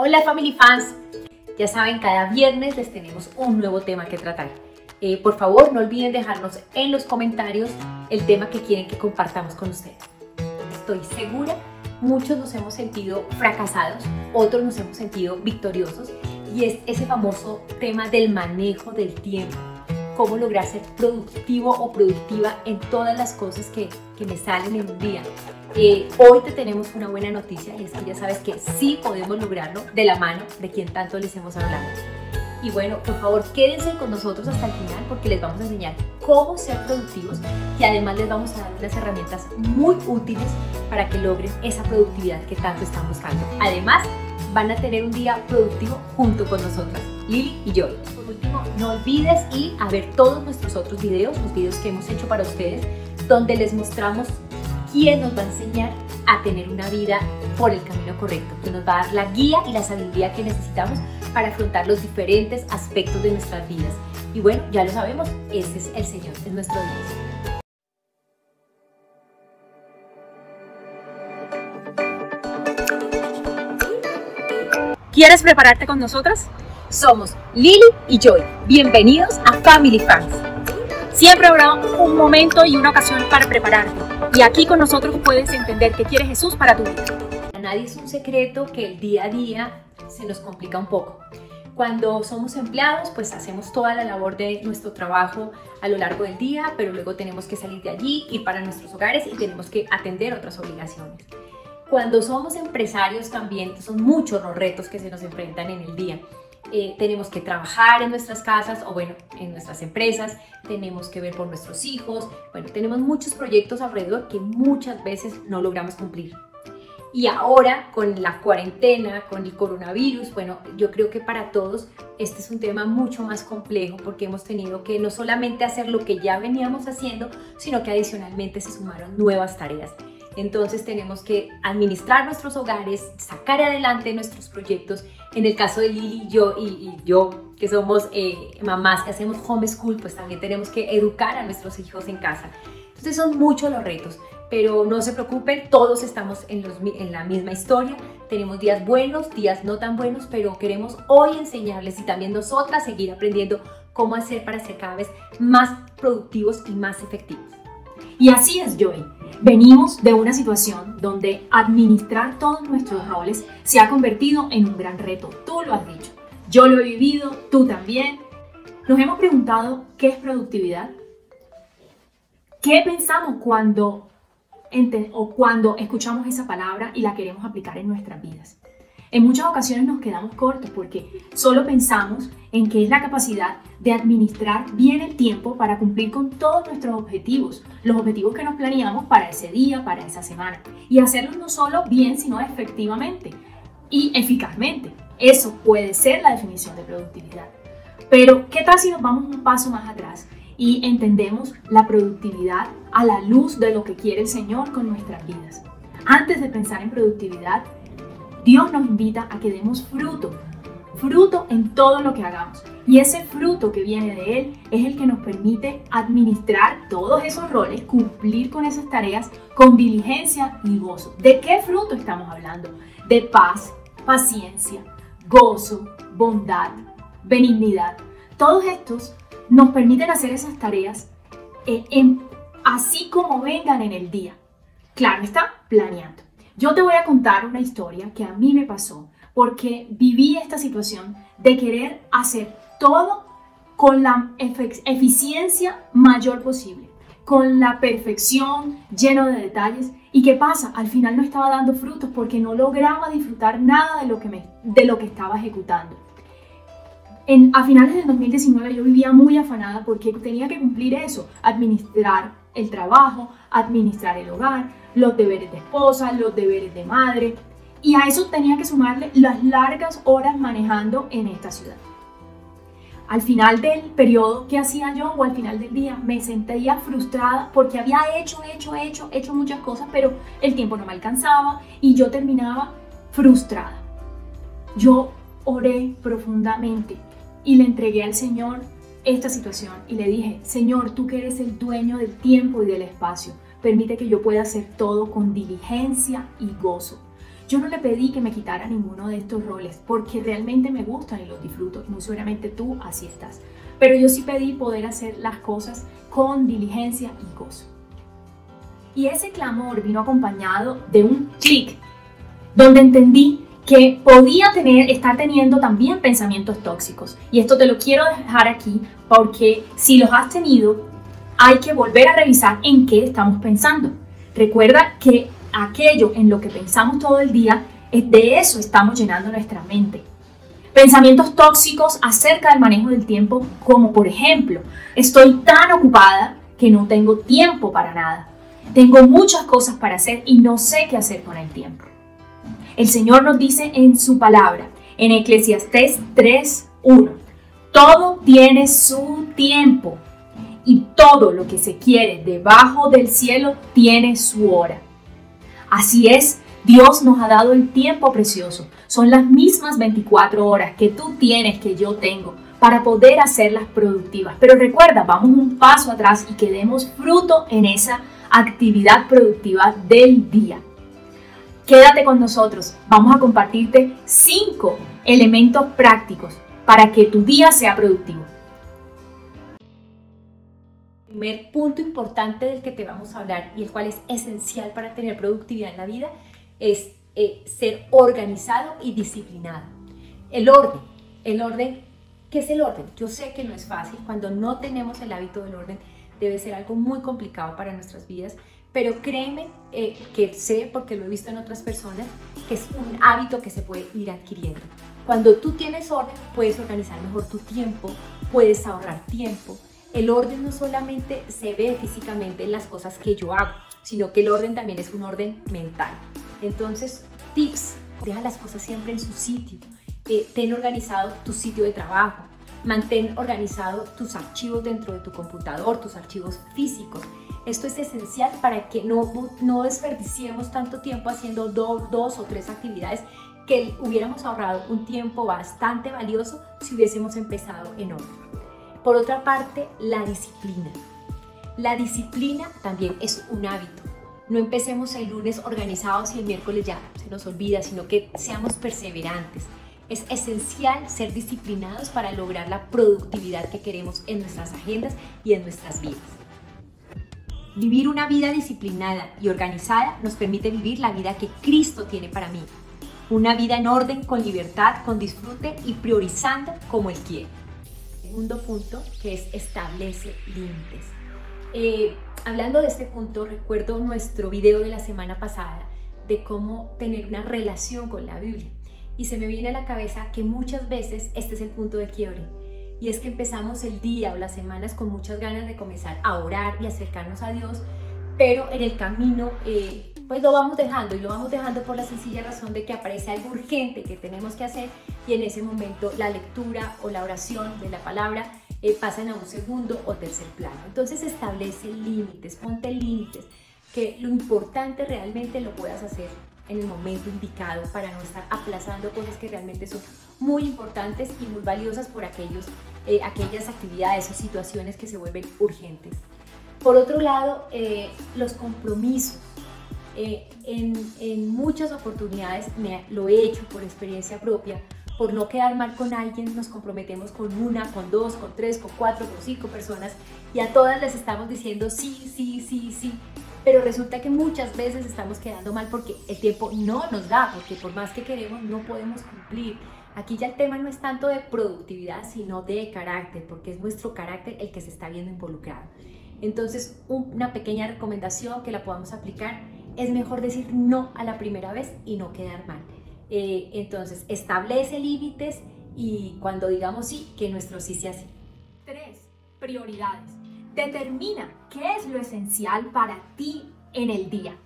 Hola Family Fans, ya saben, cada viernes les tenemos un nuevo tema que tratar. Eh, por favor, no olviden dejarnos en los comentarios el tema que quieren que compartamos con ustedes. Estoy segura, muchos nos hemos sentido fracasados, otros nos hemos sentido victoriosos y es ese famoso tema del manejo del tiempo. Cómo lograr ser productivo o productiva en todas las cosas que, que me salen en un día. Eh, hoy te tenemos una buena noticia y es que ya sabes que sí podemos lograrlo de la mano de quien tanto les hemos hablado. Y bueno, por favor, quédense con nosotros hasta el final porque les vamos a enseñar cómo ser productivos y además les vamos a dar unas herramientas muy útiles para que logren esa productividad que tanto están buscando. Además, van a tener un día productivo junto con nosotras, Lili y Joy. Por último, no olvides ir a ver todos nuestros otros videos, los videos que hemos hecho para ustedes, donde les mostramos quién nos va a enseñar a tener una vida por el camino correcto, que nos va a dar la guía y la sabiduría que necesitamos para afrontar los diferentes aspectos de nuestras vidas. Y bueno, ya lo sabemos, ese es el Señor, es nuestro Dios. ¿Quieres prepararte con nosotras? Somos Lily y Joy. Bienvenidos a Family Fans. Siempre habrá un momento y una ocasión para prepararte. Y aquí con nosotros puedes entender qué quiere Jesús para tu vida. A nadie es un secreto que el día a día se nos complica un poco. Cuando somos empleados, pues hacemos toda la labor de nuestro trabajo a lo largo del día, pero luego tenemos que salir de allí, ir para nuestros hogares y tenemos que atender otras obligaciones. Cuando somos empresarios también son muchos los retos que se nos enfrentan en el día. Eh, tenemos que trabajar en nuestras casas o bueno, en nuestras empresas, tenemos que ver por nuestros hijos, bueno, tenemos muchos proyectos alrededor que muchas veces no logramos cumplir. Y ahora con la cuarentena, con el coronavirus, bueno, yo creo que para todos este es un tema mucho más complejo porque hemos tenido que no solamente hacer lo que ya veníamos haciendo, sino que adicionalmente se sumaron nuevas tareas. Entonces tenemos que administrar nuestros hogares, sacar adelante nuestros proyectos. En el caso de Lili y yo, y, yo que somos eh, mamás que hacemos homeschool, pues también tenemos que educar a nuestros hijos en casa. Entonces son muchos los retos, pero no se preocupen, todos estamos en, en la misma historia. Tenemos días buenos, días no tan buenos, pero queremos hoy enseñarles y también nosotras seguir aprendiendo cómo hacer para ser cada vez más productivos y más efectivos. Y así es, Joy. Venimos de una situación donde administrar todos nuestros roles se ha convertido en un gran reto. Tú lo has dicho. Yo lo he vivido, tú también. Nos hemos preguntado qué es productividad. ¿Qué pensamos cuando, cuando escuchamos esa palabra y la queremos aplicar en nuestras vidas? En muchas ocasiones nos quedamos cortos porque solo pensamos en que es la capacidad de administrar bien el tiempo para cumplir con todos nuestros objetivos, los objetivos que nos planeamos para ese día, para esa semana, y hacerlos no solo bien, sino efectivamente y eficazmente. Eso puede ser la definición de productividad. Pero, ¿qué tal si nos vamos un paso más atrás y entendemos la productividad a la luz de lo que quiere el Señor con nuestras vidas? Antes de pensar en productividad, Dios nos invita a que demos fruto, fruto en todo lo que hagamos. Y ese fruto que viene de Él es el que nos permite administrar todos esos roles, cumplir con esas tareas con diligencia y gozo. ¿De qué fruto estamos hablando? De paz, paciencia, gozo, bondad, benignidad. Todos estos nos permiten hacer esas tareas eh, así como vengan en el día. Claro, está planeando. Yo te voy a contar una historia que a mí me pasó porque viví esta situación de querer hacer todo con la eficiencia mayor posible, con la perfección, lleno de detalles. ¿Y qué pasa? Al final no estaba dando frutos porque no lograba disfrutar nada de lo que, me, de lo que estaba ejecutando. En, a finales del 2019 yo vivía muy afanada porque tenía que cumplir eso, administrar el trabajo, administrar el hogar, los deberes de esposa, los deberes de madre. Y a eso tenía que sumarle las largas horas manejando en esta ciudad. Al final del periodo que hacía yo o al final del día me sentía frustrada porque había hecho, hecho, hecho, hecho muchas cosas, pero el tiempo no me alcanzaba y yo terminaba frustrada. Yo oré profundamente y le entregué al Señor esta situación y le dije, Señor, tú que eres el dueño del tiempo y del espacio, permite que yo pueda hacer todo con diligencia y gozo. Yo no le pedí que me quitara ninguno de estos roles porque realmente me gustan y los disfruto. Muy seguramente tú así estás. Pero yo sí pedí poder hacer las cosas con diligencia y gozo. Y ese clamor vino acompañado de un clic, donde entendí que podía tener, estar teniendo también pensamientos tóxicos. Y esto te lo quiero dejar aquí porque si los has tenido, hay que volver a revisar en qué estamos pensando. Recuerda que aquello en lo que pensamos todo el día, de eso estamos llenando nuestra mente. Pensamientos tóxicos acerca del manejo del tiempo, como por ejemplo, estoy tan ocupada que no tengo tiempo para nada. Tengo muchas cosas para hacer y no sé qué hacer con el tiempo. El Señor nos dice en su palabra, en Eclesiastés 3.1, todo tiene su tiempo y todo lo que se quiere debajo del cielo tiene su hora. Así es, Dios nos ha dado el tiempo precioso. Son las mismas 24 horas que tú tienes, que yo tengo, para poder hacerlas productivas. Pero recuerda, vamos un paso atrás y que demos fruto en esa actividad productiva del día. Quédate con nosotros, vamos a compartirte cinco elementos prácticos para que tu día sea productivo. Primer punto importante del que te vamos a hablar y el cual es esencial para tener productividad en la vida es eh, ser organizado y disciplinado. El orden, el orden, ¿qué es el orden? Yo sé que no es fácil, cuando no tenemos el hábito del orden debe ser algo muy complicado para nuestras vidas, pero créeme eh, que sé, porque lo he visto en otras personas, que es un hábito que se puede ir adquiriendo. Cuando tú tienes orden, puedes organizar mejor tu tiempo, puedes ahorrar tiempo. El orden no solamente se ve físicamente en las cosas que yo hago, sino que el orden también es un orden mental. Entonces, tips, deja las cosas siempre en su sitio. Eh, ten organizado tu sitio de trabajo, mantén organizado tus archivos dentro de tu computador, tus archivos físicos. Esto es esencial para que no, no desperdiciemos tanto tiempo haciendo dos o tres actividades que hubiéramos ahorrado un tiempo bastante valioso si hubiésemos empezado en orden. Por otra parte, la disciplina. La disciplina también es un hábito. No empecemos el lunes organizados y el miércoles ya se nos olvida, sino que seamos perseverantes. Es esencial ser disciplinados para lograr la productividad que queremos en nuestras agendas y en nuestras vidas. Vivir una vida disciplinada y organizada nos permite vivir la vida que Cristo tiene para mí. Una vida en orden, con libertad, con disfrute y priorizando como Él quiere. Segundo punto, que es establece límites. Eh, hablando de este punto, recuerdo nuestro video de la semana pasada de cómo tener una relación con la Biblia. Y se me viene a la cabeza que muchas veces este es el punto de quiebre y es que empezamos el día o las semanas con muchas ganas de comenzar a orar y acercarnos a Dios, pero en el camino eh, pues lo vamos dejando y lo vamos dejando por la sencilla razón de que aparece algo urgente que tenemos que hacer y en ese momento la lectura o la oración de la palabra eh, pasan a un segundo o tercer plano. Entonces establece límites, ponte límites, que lo importante realmente lo puedas hacer en el momento indicado para no estar aplazando cosas que realmente son muy importantes y muy valiosas por aquellos, eh, aquellas actividades o situaciones que se vuelven urgentes. Por otro lado, eh, los compromisos. Eh, en, en, muchas oportunidades me, lo he hecho por experiencia propia. Por no quedar mal con alguien, nos comprometemos con una, con dos, con tres, con cuatro, con cinco personas y a todas les estamos diciendo sí, sí, sí, sí pero resulta que muchas veces estamos quedando mal porque el tiempo no nos da, porque por más que queremos no podemos cumplir. Aquí ya el tema no es tanto de productividad, sino de carácter, porque es nuestro carácter el que se está viendo involucrado. Entonces, una pequeña recomendación que la podamos aplicar es mejor decir no a la primera vez y no quedar mal. Eh, entonces, establece límites y cuando digamos sí, que nuestro sí sea sí. Tres, prioridades. Determina qué es lo esencial para ti en el día.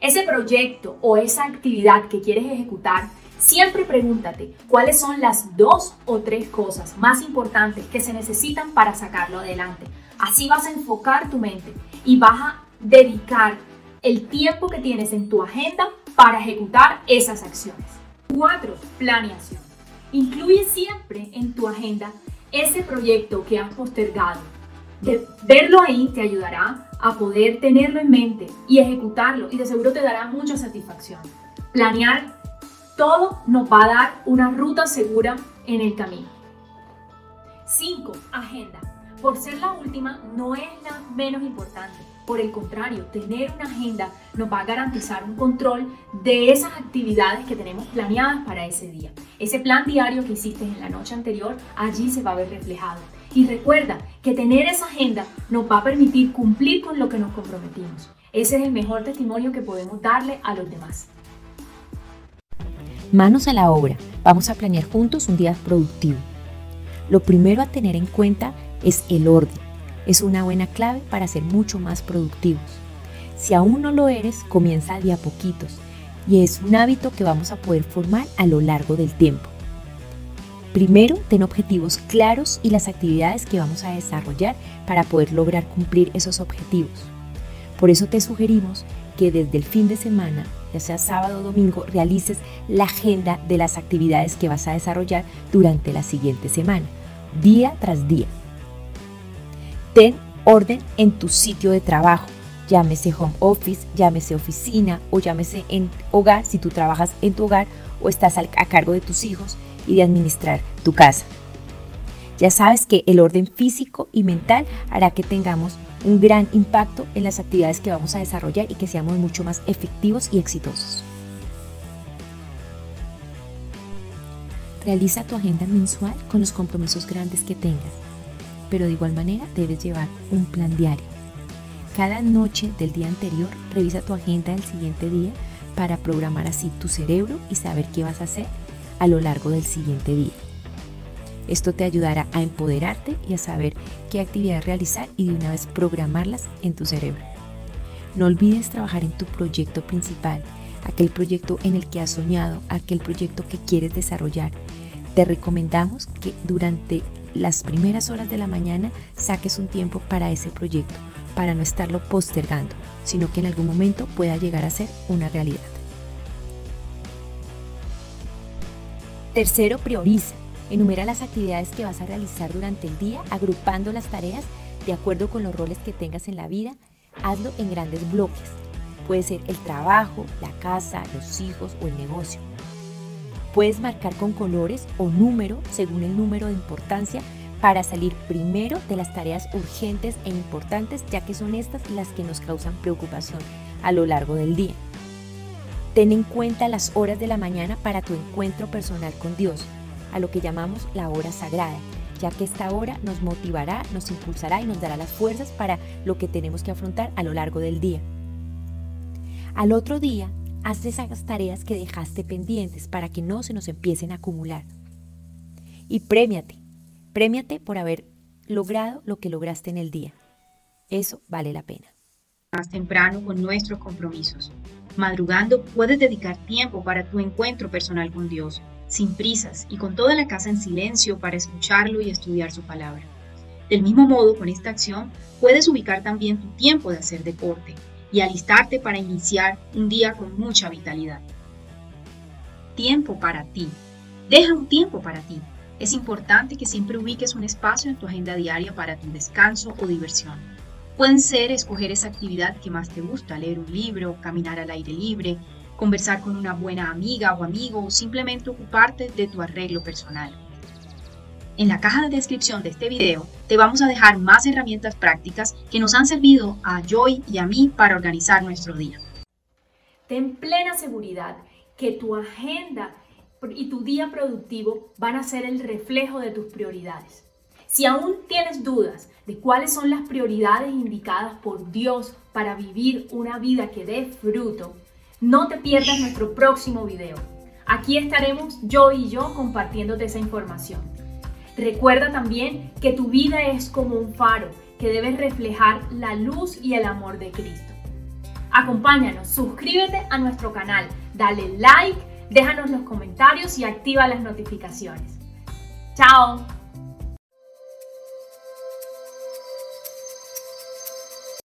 Ese proyecto o esa actividad que quieres ejecutar, siempre pregúntate cuáles son las dos o tres cosas más importantes que se necesitan para sacarlo adelante. Así vas a enfocar tu mente y vas a dedicar el tiempo que tienes en tu agenda para ejecutar esas acciones. 4. Planeación. Incluye siempre en tu agenda ese proyecto que has postergado verlo ahí te ayudará a poder tenerlo en mente y ejecutarlo y de seguro te dará mucha satisfacción. Planear Todo nos va a dar una ruta segura en el camino. 5. Agenda. Por ser la última, no es la menos importante. Por el contrario, tener una agenda nos va a garantizar un control de esas actividades que tenemos planeadas para ese día. Ese plan diario que hiciste en la noche anterior, allí se va a ver reflejado. Y recuerda que tener esa agenda nos va a permitir cumplir con lo que nos comprometimos. Ese es el mejor testimonio que podemos darle a los demás. Manos a la obra. Vamos a planear juntos un día productivo. Lo primero a tener en cuenta es el orden. Es una buena clave para ser mucho más productivos. Si aún no lo eres, comienza de a poquitos y es un hábito que vamos a poder formar a lo largo del tiempo. Primero, ten objetivos claros y las actividades que vamos a desarrollar para poder lograr cumplir esos objetivos. Por eso te sugerimos que desde el fin de semana, ya sea sábado o domingo, realices la agenda de las actividades que vas a desarrollar durante la siguiente semana, día tras día. Ten orden en tu sitio de trabajo, llámese home office, llámese oficina o llámese en hogar si tú trabajas en tu hogar o estás a cargo de tus hijos y de administrar tu casa. Ya sabes que el orden físico y mental hará que tengamos un gran impacto en las actividades que vamos a desarrollar y que seamos mucho más efectivos y exitosos. Realiza tu agenda mensual con los compromisos grandes que tengas, pero de igual manera debes llevar un plan diario. Cada noche del día anterior revisa tu agenda del siguiente día para programar así tu cerebro y saber qué vas a hacer a lo largo del siguiente día. Esto te ayudará a empoderarte y a saber qué actividades realizar y de una vez programarlas en tu cerebro. No olvides trabajar en tu proyecto principal, aquel proyecto en el que has soñado, aquel proyecto que quieres desarrollar. Te recomendamos que durante las primeras horas de la mañana saques un tiempo para ese proyecto, para no estarlo postergando, sino que en algún momento pueda llegar a ser una realidad. Tercero, prioriza. Enumera las actividades que vas a realizar durante el día, agrupando las tareas de acuerdo con los roles que tengas en la vida. Hazlo en grandes bloques. Puede ser el trabajo, la casa, los hijos o el negocio. Puedes marcar con colores o número según el número de importancia para salir primero de las tareas urgentes e importantes, ya que son estas las que nos causan preocupación a lo largo del día. Ten en cuenta las horas de la mañana para tu encuentro personal con Dios a lo que llamamos la hora sagrada, ya que esta hora nos motivará, nos impulsará y nos dará las fuerzas para lo que tenemos que afrontar a lo largo del día. Al otro día, haz esas tareas que dejaste pendientes para que no se nos empiecen a acumular. Y premiate, premiate por haber logrado lo que lograste en el día. Eso vale la pena. Más temprano con nuestros compromisos. Madrugando puedes dedicar tiempo para tu encuentro personal con Dios sin prisas y con toda la casa en silencio para escucharlo y estudiar su palabra. Del mismo modo, con esta acción puedes ubicar también tu tiempo de hacer deporte y alistarte para iniciar un día con mucha vitalidad. Tiempo para ti. Deja un tiempo para ti. Es importante que siempre ubiques un espacio en tu agenda diaria para tu descanso o diversión. Pueden ser escoger esa actividad que más te gusta, leer un libro, caminar al aire libre, conversar con una buena amiga o amigo o simplemente ocuparte de tu arreglo personal. En la caja de descripción de este video te vamos a dejar más herramientas prácticas que nos han servido a Joy y a mí para organizar nuestro día. Ten plena seguridad que tu agenda y tu día productivo van a ser el reflejo de tus prioridades. Si aún tienes dudas de cuáles son las prioridades indicadas por Dios para vivir una vida que dé fruto, no te pierdas nuestro próximo video. Aquí estaremos yo y yo compartiéndote esa información. Recuerda también que tu vida es como un faro que debe reflejar la luz y el amor de Cristo. Acompáñanos, suscríbete a nuestro canal, dale like, déjanos los comentarios y activa las notificaciones. ¡Chao!